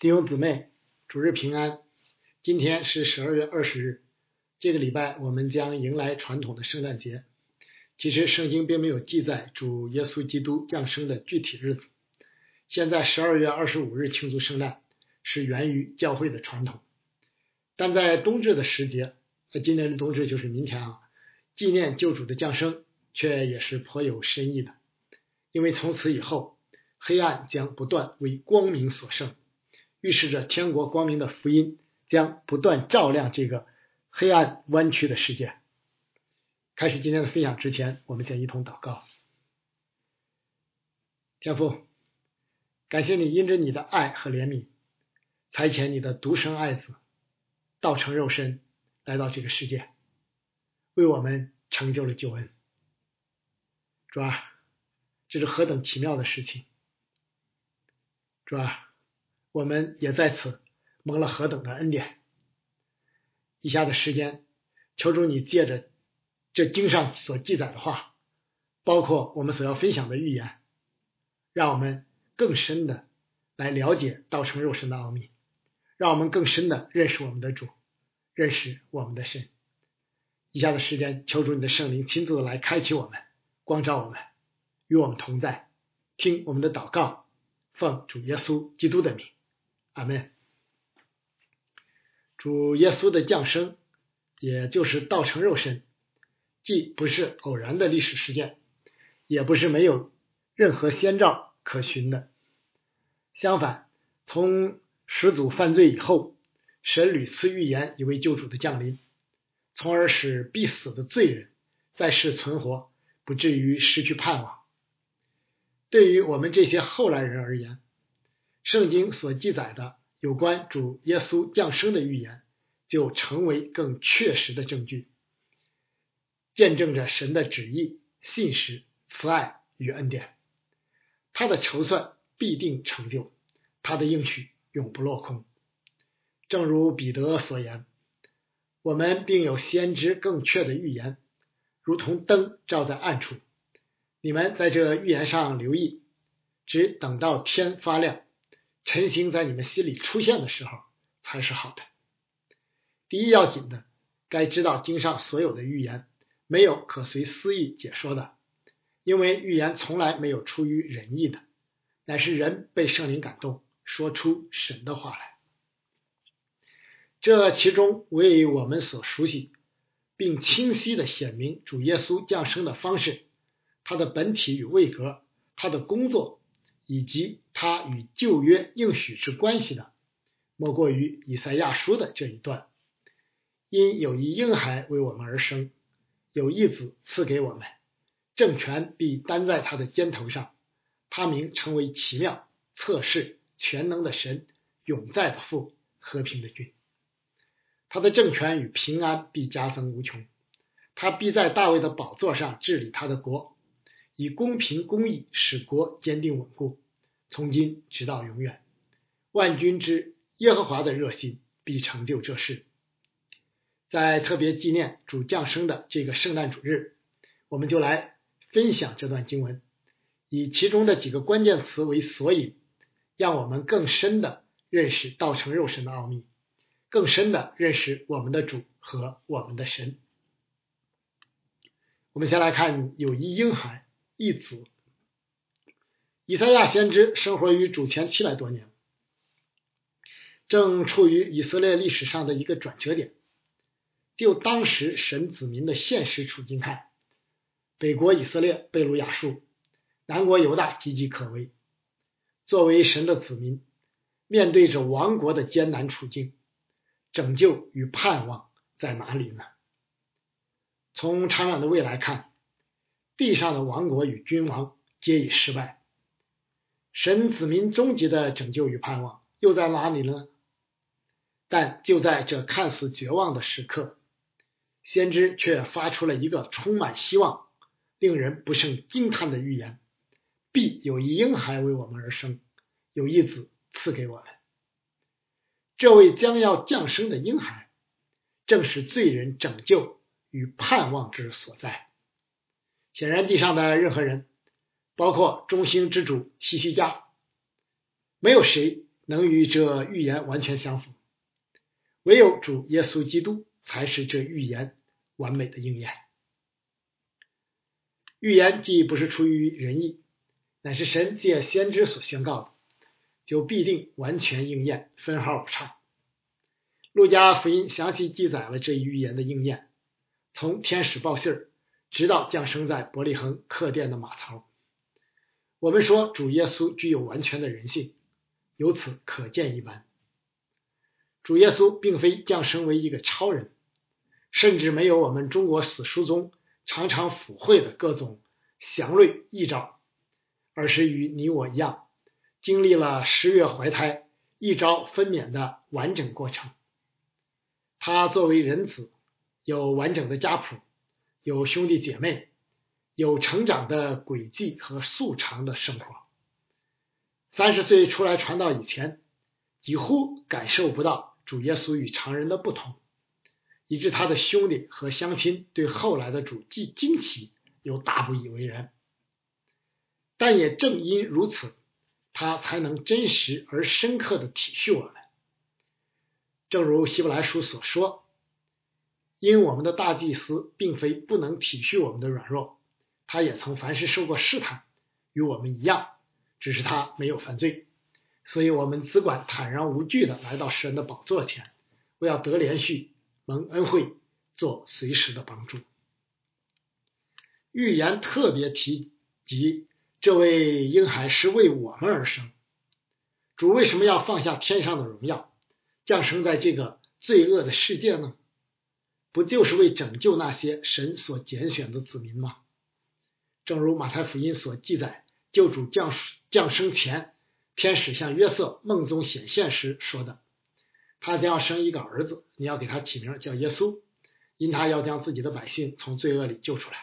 弟兄姊妹，主日平安。今天是十二月二十日，这个礼拜我们将迎来传统的圣诞节。其实圣经并没有记载主耶稣基督降生的具体日子。现在十二月二十五日庆祝圣诞是源于教会的传统，但在冬至的时节，在今年的冬至就是明天啊，纪念救主的降生，却也是颇有深意的。因为从此以后，黑暗将不断为光明所胜，预示着天国光明的福音将不断照亮这个黑暗弯曲的世界。开始今天的分享之前，我们先一同祷告。天父，感谢你因着你的爱和怜悯，差遣你的独生爱子道成肉身来到这个世界，为我们成就了救恩。主啊，这是何等奇妙的事情！主啊，我们也在此蒙了何等的恩典！以下的时间，求主你借着。这经上所记载的话，包括我们所要分享的预言，让我们更深的来了解道成肉身的奥秘，让我们更深的认识我们的主，认识我们的神。以下的时间，求主你的圣灵亲自的来开启我们，光照我们，与我们同在。听我们的祷告，奉主耶稣基督的名，阿门。主耶稣的降生，也就是道成肉身。既不是偶然的历史事件，也不是没有任何先兆可循的。相反，从始祖犯罪以后，神屡次预言一位救主的降临，从而使必死的罪人在世存活，不至于失去盼望。对于我们这些后来人而言，圣经所记载的有关主耶稣降生的预言，就成为更确实的证据。见证着神的旨意、信实、慈爱与恩典，他的筹算必定成就，他的应许永不落空。正如彼得所言：“我们并有先知更确的预言，如同灯照在暗处。你们在这预言上留意，只等到天发亮，晨星在你们心里出现的时候，才是好的。第一要紧的，该知道经上所有的预言。”没有可随私意解说的，因为预言从来没有出于人意的，乃是人被圣灵感动，说出神的话来。这其中为我们所熟悉，并清晰的显明主耶稣降生的方式，他的本体与位格，他的工作，以及他与旧约应许之关系的，莫过于以赛亚书的这一段：因有一婴孩为我们而生。有一子赐给我们，政权必担在他的肩头上，他名称为奇妙、测试、全能的神，永在的父，和平的君。他的政权与平安必加增无穷，他必在大卫的宝座上治理他的国，以公平公义使国坚定稳固，从今直到永远。万军之耶和华的热心必成就这事。在特别纪念主降生的这个圣诞主日，我们就来分享这段经文，以其中的几个关键词为索引，让我们更深的认识道成肉身的奥秘，更深的认识我们的主和我们的神。我们先来看有一婴孩，一子。以赛亚先知生活于主前七百多年，正处于以色列历史上的一个转折点。就当时神子民的现实处境看，北国以色列被掳亚述，南国犹大岌岌可危。作为神的子民，面对着亡国的艰难处境，拯救与盼望在哪里呢？从长远的未来看，地上的王国与君王皆已失败，神子民终极的拯救与盼望又在哪里呢？但就在这看似绝望的时刻。先知却发出了一个充满希望、令人不胜惊叹的预言：必有一婴孩为我们而生，有一子赐给我们。这位将要降生的婴孩，正是罪人拯救与盼望之所在。显然，地上的任何人，包括中兴之主西西家，没有谁能与这预言完全相符。唯有主耶稣基督才是这预言完美的应验。预言既不是出于人意，乃是神借先知所宣告的，就必定完全应验，分毫不差。路加福音详细记载了这一预言的应验，从天使报信儿，直到降生在伯利恒客店的马槽。我们说主耶稣具有完全的人性，由此可见一斑。主耶稣并非降生为一个超人，甚至没有我们中国史书中常常附会的各种祥瑞异兆，而是与你我一样，经历了十月怀胎、一朝分娩的完整过程。他作为人子，有完整的家谱，有兄弟姐妹，有成长的轨迹和素常的生活。三十岁出来传道以前，几乎感受不到。主耶稣与常人的不同，以致他的兄弟和乡亲对后来的主既惊奇又大不以为然。但也正因如此，他才能真实而深刻的体恤我们。正如希伯来书所说：“因我们的大祭司并非不能体恤我们的软弱，他也曾凡事受过试探，与我们一样，只是他没有犯罪。”所以，我们只管坦然无惧的来到神的宝座前，我要得连续蒙恩惠，做随时的帮助。预言特别提及，这位婴孩是为我们而生。主为什么要放下天上的荣耀，降生在这个罪恶的世界呢？不就是为拯救那些神所拣选的子民吗？正如马太福音所记载，救主降降生前。天使向约瑟梦中显现时说的：“他将要生一个儿子，你要给他起名叫耶稣，因他要将自己的百姓从罪恶里救出来。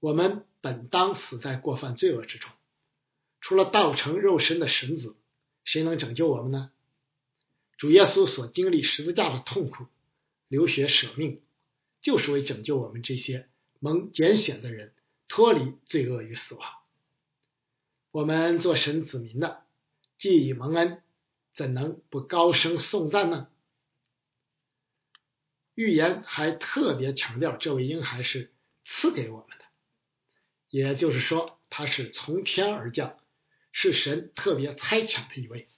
我们本当死在过犯罪恶之中，除了道成肉身的神子，谁能拯救我们呢？主耶稣所经历十字架的痛苦、流血舍命，就是为拯救我们这些蒙拣选的人脱离罪恶与死亡。”我们做神子民的，既已蒙恩，怎能不高声颂赞呢？预言还特别强调，这位婴孩是赐给我们的，也就是说，他是从天而降，是神特别差遣的一位，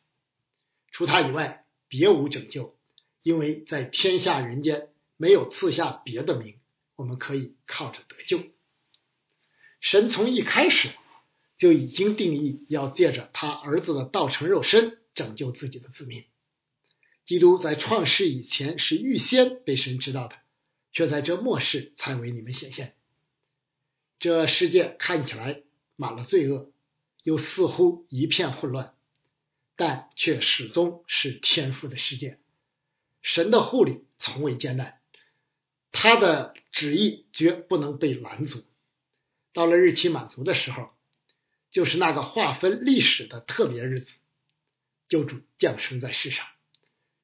除他以外，别无拯救，因为在天下人间没有赐下别的名，我们可以靠着得救。神从一开始。就已经定义要借着他儿子的道成肉身拯救自己的子民。基督在创世以前是预先被神知道的，却在这末世才为你们显现。这世界看起来满了罪恶，又似乎一片混乱，但却始终是天赋的世界。神的护理从未艰难，他的旨意绝不能被拦阻。到了日期满足的时候。就是那个划分历史的特别日子，救主降生在世上，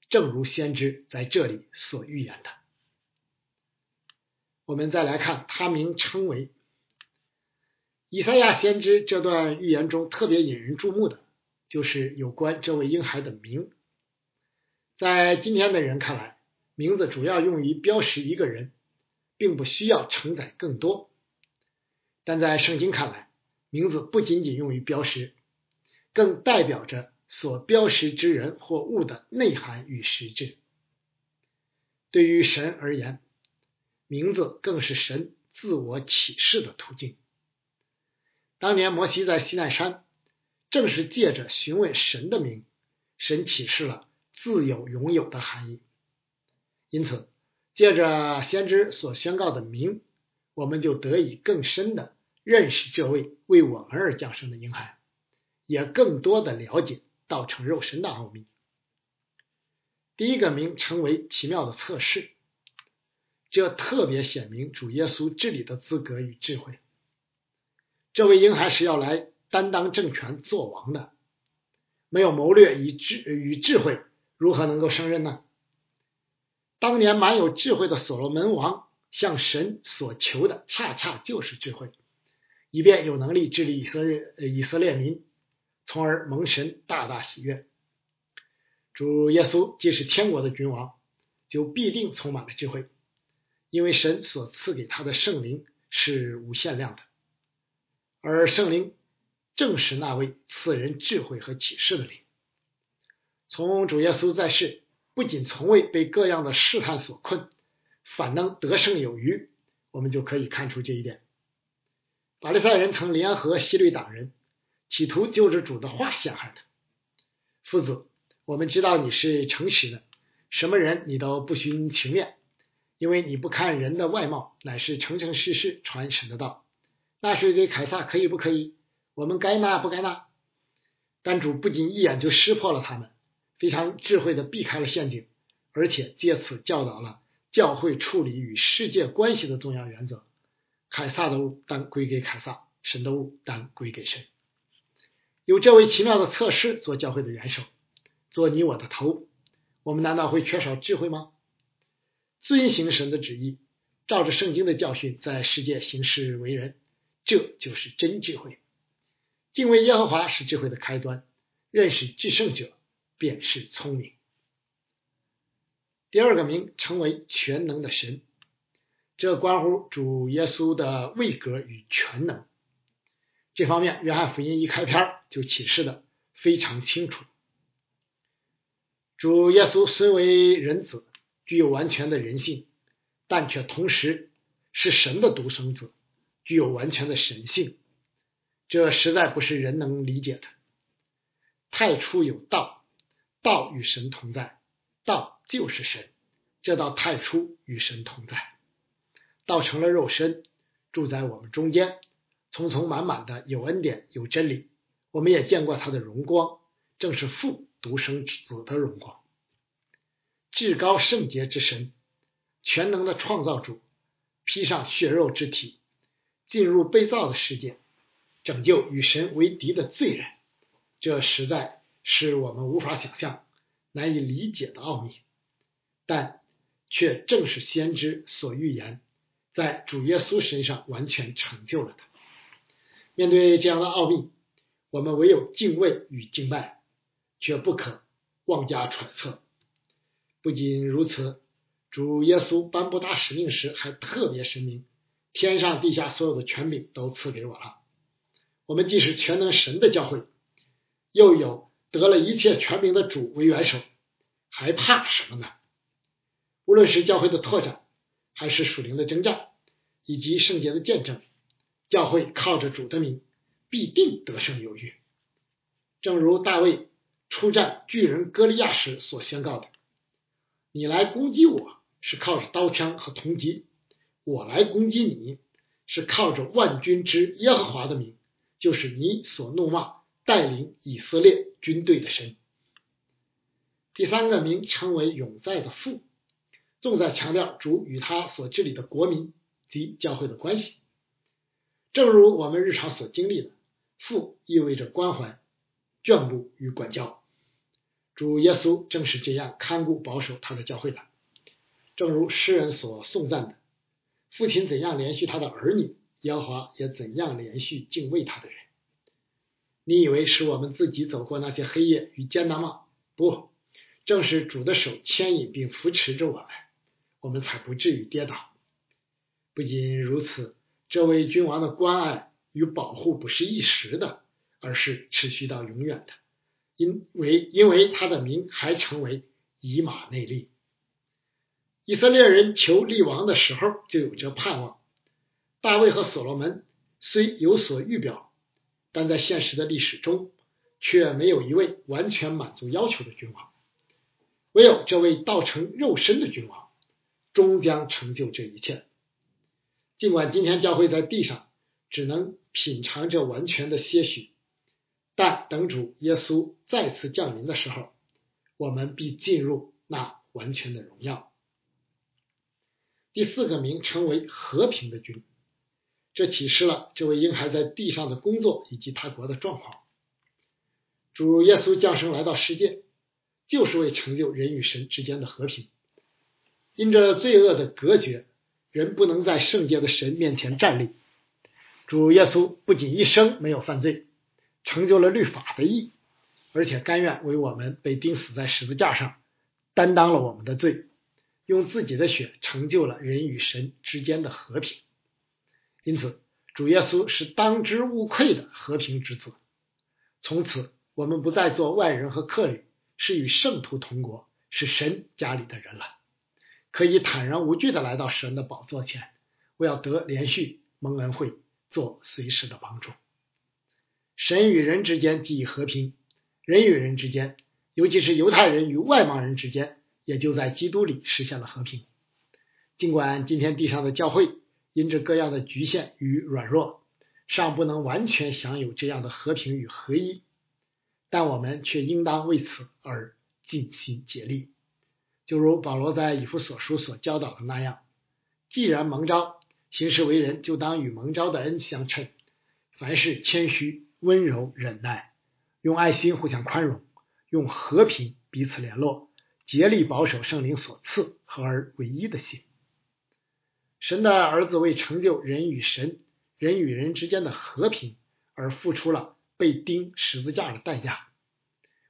正如先知在这里所预言的。我们再来看他名称为以赛亚先知这段预言中特别引人注目的，就是有关这位婴孩的名。在今天的人看来，名字主要用于标识一个人，并不需要承载更多，但在圣经看来。名字不仅仅用于标识，更代表着所标识之人或物的内涵与实质。对于神而言，名字更是神自我启示的途径。当年摩西在西奈山，正是借着询问神的名，神启示了自有拥有的含义。因此，借着先知所宣告的名，我们就得以更深的。认识这位为我们而降生的婴孩，也更多的了解道成肉身的奥秘。第一个名称为奇妙的测试，这特别显明主耶稣治理的资格与智慧。这位婴孩是要来担当政权做王的，没有谋略与智与智慧，如何能够胜任呢？当年蛮有智慧的所罗门王向神所求的，恰恰就是智慧。以便有能力治理以色列以色列民，从而蒙神大大喜悦，主耶稣既是天国的君王，就必定充满了智慧，因为神所赐给他的圣灵是无限量的，而圣灵正是那位赐人智慧和启示的灵。从主耶稣在世，不仅从未被各样的试探所困，反能得胜有余，我们就可以看出这一点。法利赛人曾联合希律党人，企图就着主的话陷害他。父子，我们知道你是诚实的，什么人你都不徇情面，因为你不看人的外貌，乃是诚诚实实传神的道。纳税给凯撒可以不可以？我们该纳不该纳？但主不仅一眼就识破了他们，非常智慧的避开了陷阱，而且借此教导了教会处理与世界关系的重要原则。凯撒的物当归给凯撒，神的物当归给神。有这位奇妙的测试做教会的元首，做你我的头，我们难道会缺少智慧吗？遵行神的旨意，照着圣经的教训，在世界行事为人，这就是真智慧。敬畏耶和华是智慧的开端，认识至圣者便是聪明。第二个名称为全能的神。这关乎主耶稣的位格与全能，这方面约翰福音一开篇就启示的非常清楚。主耶稣虽为人子，具有完全的人性，但却同时是神的独生子，具有完全的神性。这实在不是人能理解的。太初有道，道与神同在，道就是神，这道太初与神同在。道成了肉身，住在我们中间，匆匆满满的有恩典有真理。我们也见过他的荣光，正是父独生子的荣光。至高圣洁之神，全能的创造主，披上血肉之体，进入被造的世界，拯救与神为敌的罪人。这实在是我们无法想象、难以理解的奥秘，但却正是先知所预言。在主耶稣身上完全成就了他。面对这样的奥秘，我们唯有敬畏与敬拜，却不可妄加揣测。不仅如此，主耶稣颁布大使命时还特别声明：天上地下所有的权柄都赐给我了。我们既是全能神的教会，又有得了一切权柄的主为元首，还怕什么呢？无论是教会的拓展，还是属灵的征战，以及圣洁的见证，教会靠着主的名，必定得胜有余。正如大卫出战巨人歌利亚时所宣告的：“你来攻击我是靠着刀枪和铜戟，我来攻击你是靠着万军之耶和华的名，就是你所怒骂带领以色列军队的神。”第三个名称为永在的父。重在强调主与他所治理的国民及教会的关系，正如我们日常所经历的，父意味着关怀、眷顾与管教。主耶稣正是这样看顾保守他的教会的。正如诗人所颂赞的：“父亲怎样连续他的儿女，耶和华也怎样连续敬畏他的人。”你以为是我们自己走过那些黑夜与艰难吗？不，正是主的手牵引并扶持着我们。我们才不至于跌倒。不仅如此，这位君王的关爱与保护不是一时的，而是持续到永远的。因为因为他的名还成为以马内利。以色列人求立王的时候就有着盼望。大卫和所罗门虽有所预表，但在现实的历史中，却没有一位完全满足要求的君王。唯有这位道成肉身的君王。终将成就这一切。尽管今天教会在地上只能品尝这完全的些许，但等主耶稣再次降临的时候，我们必进入那完全的荣耀。第四个名称为和平的君，这启示了这位婴孩在地上的工作以及他国的状况。主耶稣降生来到世界，就是为成就人与神之间的和平。因着罪恶的隔绝，人不能在圣洁的神面前站立。主耶稣不仅一生没有犯罪，成就了律法的义，而且甘愿为我们被钉死在十字架上，担当了我们的罪，用自己的血成就了人与神之间的和平。因此，主耶稣是当之无愧的和平之子。从此，我们不再做外人和客旅，是与圣徒同国，是神家里的人了，可以坦然无惧的来到神的宝座前，我要得连续蒙恩惠，做随时的帮助。神与人之间既已和平，人与人之间，尤其是犹太人与外邦人之间，也就在基督里实现了和平。尽管今天地上的教会因着各样的局限与软弱，尚不能完全享有这样的和平与合一，但我们却应当为此而尽心竭力。就如保罗在以弗所书所教导的那样，既然蒙召行事为人，就当与蒙召的恩相称，凡事谦虚。温柔忍耐，用爱心互相宽容，用和平彼此联络，竭力保守圣灵所赐和而唯一的心。神的儿子为成就人与神、人与人之间的和平而付出了被钉十字架的代价。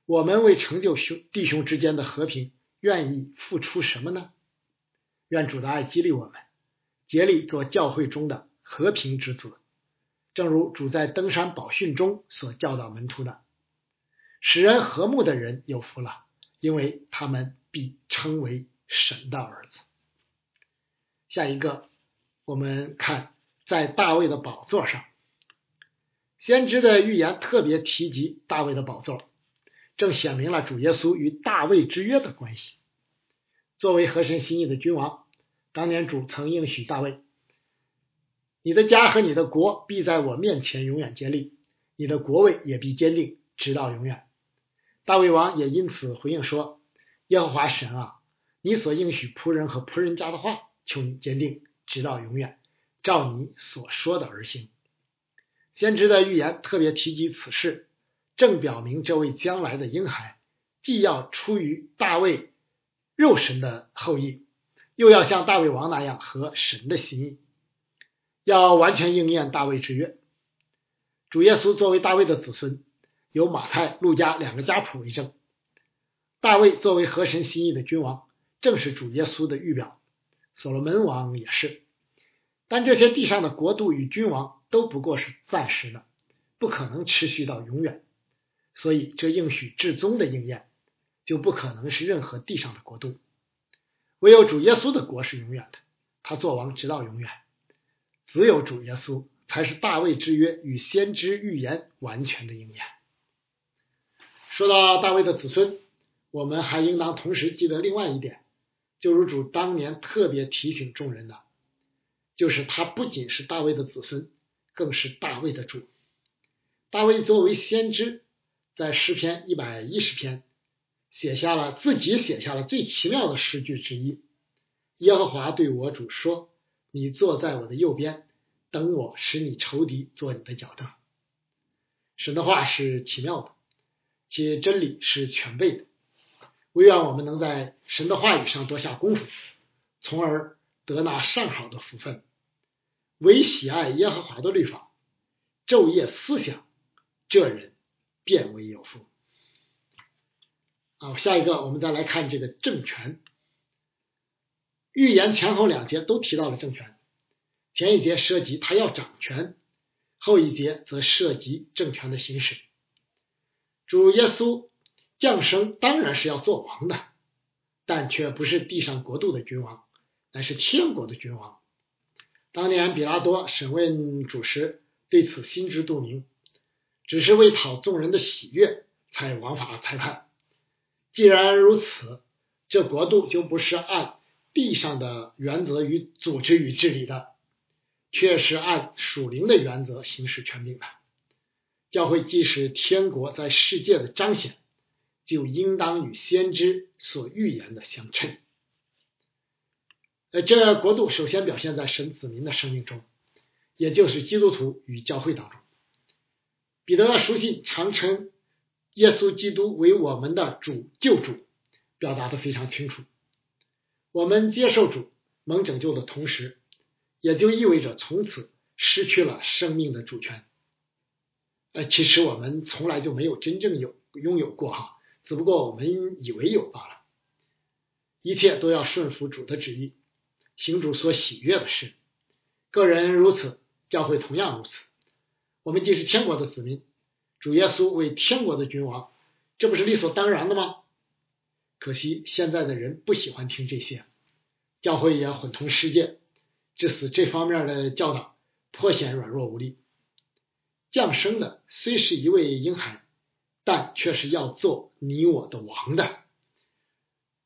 我们为成就兄弟兄之间的和平，愿意付出什么呢？愿主的爱激励我们，竭力做教会中的和平之子。正如主在登山宝训中所教导门徒的，使人和睦的人有福了，因为他们必称为神的儿子。下一个，我们看在大卫的宝座上，先知的预言特别提及大卫的宝座，正显明了主耶稣与大卫之约的关系。作为合神心意的君王，当年主曾应许大卫。你的家和你的国必在我面前永远建立，你的国位也必坚定，直到永远。大卫王也因此回应说：“耶和华神啊，你所应许仆人和仆人家的话，求你坚定，直到永远，照你所说的而行。”先知的预言特别提及此事，正表明这位将来的婴孩既要出于大卫肉身的后裔，又要像大卫王那样合神的心意。要完全应验大卫之约。主耶稣作为大卫的子孙，有马太、路加两个家谱为证。大卫作为合神心意的君王，正是主耶稣的预表。所罗门王也是。但这些地上的国度与君王都不过是暂时的，不可能持续到永远。所以这应许至宗的应验，就不可能是任何地上的国度。唯有主耶稣的国是永远的，他作王直到永远。只有主耶稣才是大卫之约与先知预言完全的应验。说到大卫的子孙，我们还应当同时记得另外一点，就如主当年特别提醒众人的，就是他不仅是大卫的子孙，更是大卫的主。大卫作为先知，在诗篇一百一十篇写下了自己写下了最奇妙的诗句之一：“耶和华对我主说。”你坐在我的右边，等我使你仇敌做你的脚凳。神的话是奇妙的，其真理是全备的。唯愿我们能在神的话语上多下功夫，从而得那上好的福分。唯喜爱耶和华的律法，昼夜思想，这人便为有福。好，下一个我们再来看这个政权。预言前后两节都提到了政权，前一节涉及他要掌权，后一节则涉及政权的行使。主耶稣降生当然是要做王的，但却不是地上国度的君王，乃是天国的君王。当年比拉多审问主时，对此心知肚明，只是为讨众人的喜悦，才王法裁判。既然如此，这国度就不是按。地上的原则与组织与治理的，却是按属灵的原则行使权柄的。教会既是天国在世界的彰显，就应当与先知所预言的相称。呃，这国度首先表现在神子民的生命中，也就是基督徒与教会当中。彼得的书信常称耶稣基督为我们的主救主，表达的非常清楚。我们接受主蒙拯救的同时，也就意味着从此失去了生命的主权。呃，其实我们从来就没有真正有拥有过哈，只不过我们以为有罢了。一切都要顺服主的旨意，行主所喜悦的事。个人如此，教会同样如此。我们既是天国的子民，主耶稣为天国的君王，这不是理所当然的吗？可惜现在的人不喜欢听这些，教会也混同世界，致使这方面的教导颇显软弱无力。降生的虽是一位婴孩，但却是要做你我的王的。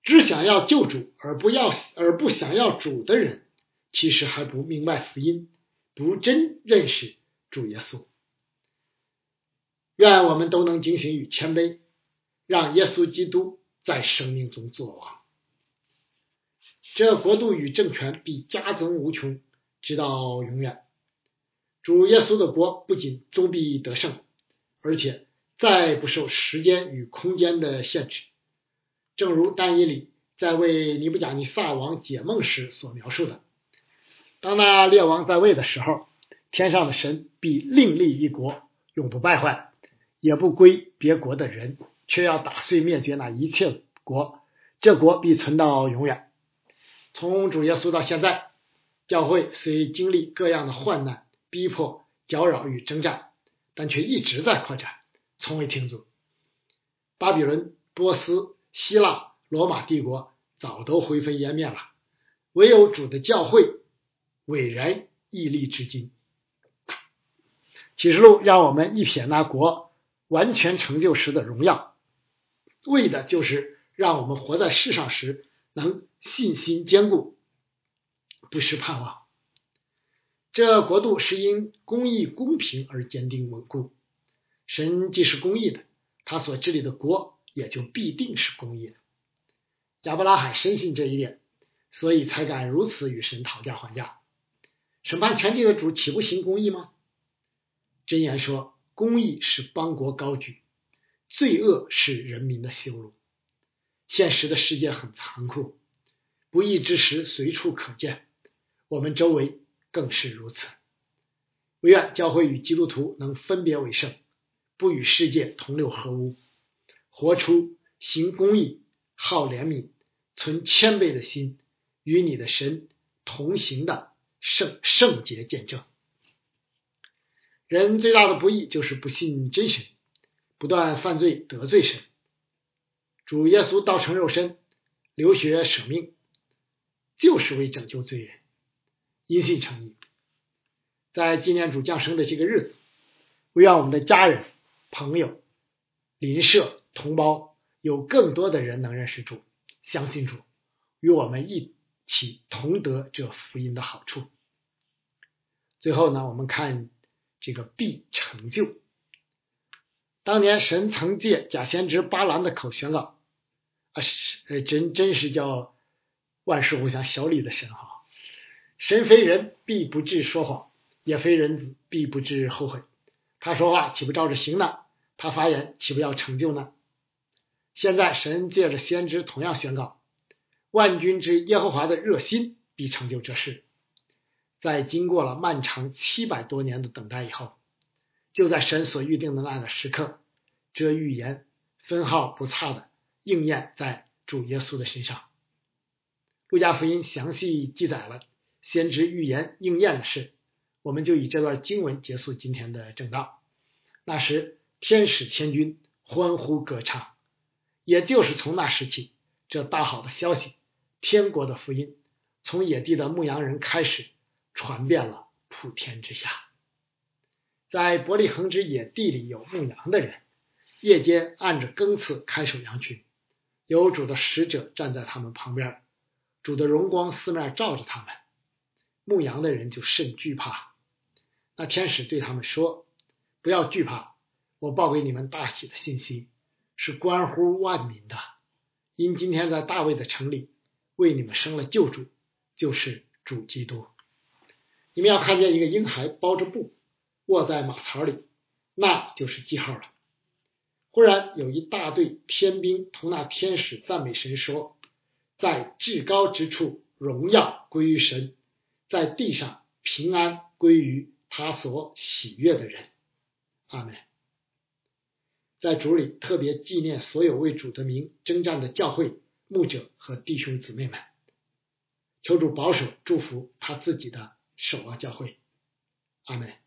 只想要救主而不要而不想要主的人，其实还不明白福音，不真认识。主耶稣，愿我们都能警醒与谦卑，让耶稣基督在生命中作王。这国度与政权必加增无穷，直到永远。主耶稣的国不仅终必得胜，而且再不受时间与空间的限制。正如但以里在为尼布甲尼撒王解梦时所描述的，当那列王在位的时候。天上的神必另立一国，永不败坏，也不归别国的人，却要打碎灭绝那一切国，这国必存到永远。从主耶稣到现在，教会虽经历各样的患难、逼迫、搅扰与征战，但却一直在扩展，从未停止。巴比伦、波斯、希腊、罗马帝国早都灰飞烟灭了，唯有主的教会伟然屹立至今。启示录让我们一瞥那国完全成就时的荣耀，为的就是让我们活在世上时能信心坚固，不失盼望。这国度是因公义公平而坚定稳固。神既是公义的，他所治理的国也就必定是公义的。亚伯拉罕深信这一点，所以才敢如此与神讨价还价。审判全地的主岂不行公义吗？箴言说：“公义是邦国高举，罪恶是人民的羞辱。”现实的世界很残酷，不义之时随处可见，我们周围更是如此。唯愿教会与基督徒能分别为圣，不与世界同流合污，活出行公义、好怜悯、存谦卑的心，与你的神同行的圣圣洁见证。人最大的不义就是不信真神，不断犯罪得罪神。主耶稣道成肉身，流血舍命，就是为拯救罪人，因信称义。在纪念主降生的这个日子，为让我们的家人、朋友、邻舍、同胞有更多的人能认识主、相信主，与我们一起同得这福音的好处。最后呢，我们看。这个必成就。当年神曾借假先知巴兰的口宣告，啊，呃，真真是叫万事互相效力的神哈。神非人，必不至说谎；也非人子，必不至后悔。他说话岂不照着行呢？他发言岂不要成就呢？现在神借着先知同样宣告，万军之耶和华的热心必成就这事。在经过了漫长七百多年的等待以后，就在神所预定的那个时刻，这预言分毫不差的应验在主耶稣的身上。路加福音详细记载了先知预言应验的事，我们就以这段经文结束今天的正道。那时，天使天君欢呼歌唱，也就是从那时起，这大好的消息，天国的福音，从野地的牧羊人开始。传遍了普天之下，在伯利恒之野地里有牧羊的人，夜间按着更次看守羊群，有主的使者站在他们旁边，主的荣光四面照着他们，牧羊的人就甚惧怕。那天使对他们说：“不要惧怕，我报给你们大喜的信息，是关乎万民的，因今天在大卫的城里为你们生了救主，就是主基督。”你们要看见一个婴孩包着布卧在马槽里，那就是记号了。忽然有一大队天兵同那天使赞美神说：“在至高之处荣耀归于神，在地上平安归于他所喜悦的人。”阿门。在主里特别纪念所有为主的名征战的教会牧者和弟兄姊妹们。求主保守祝福他自己的守望教会。阿门。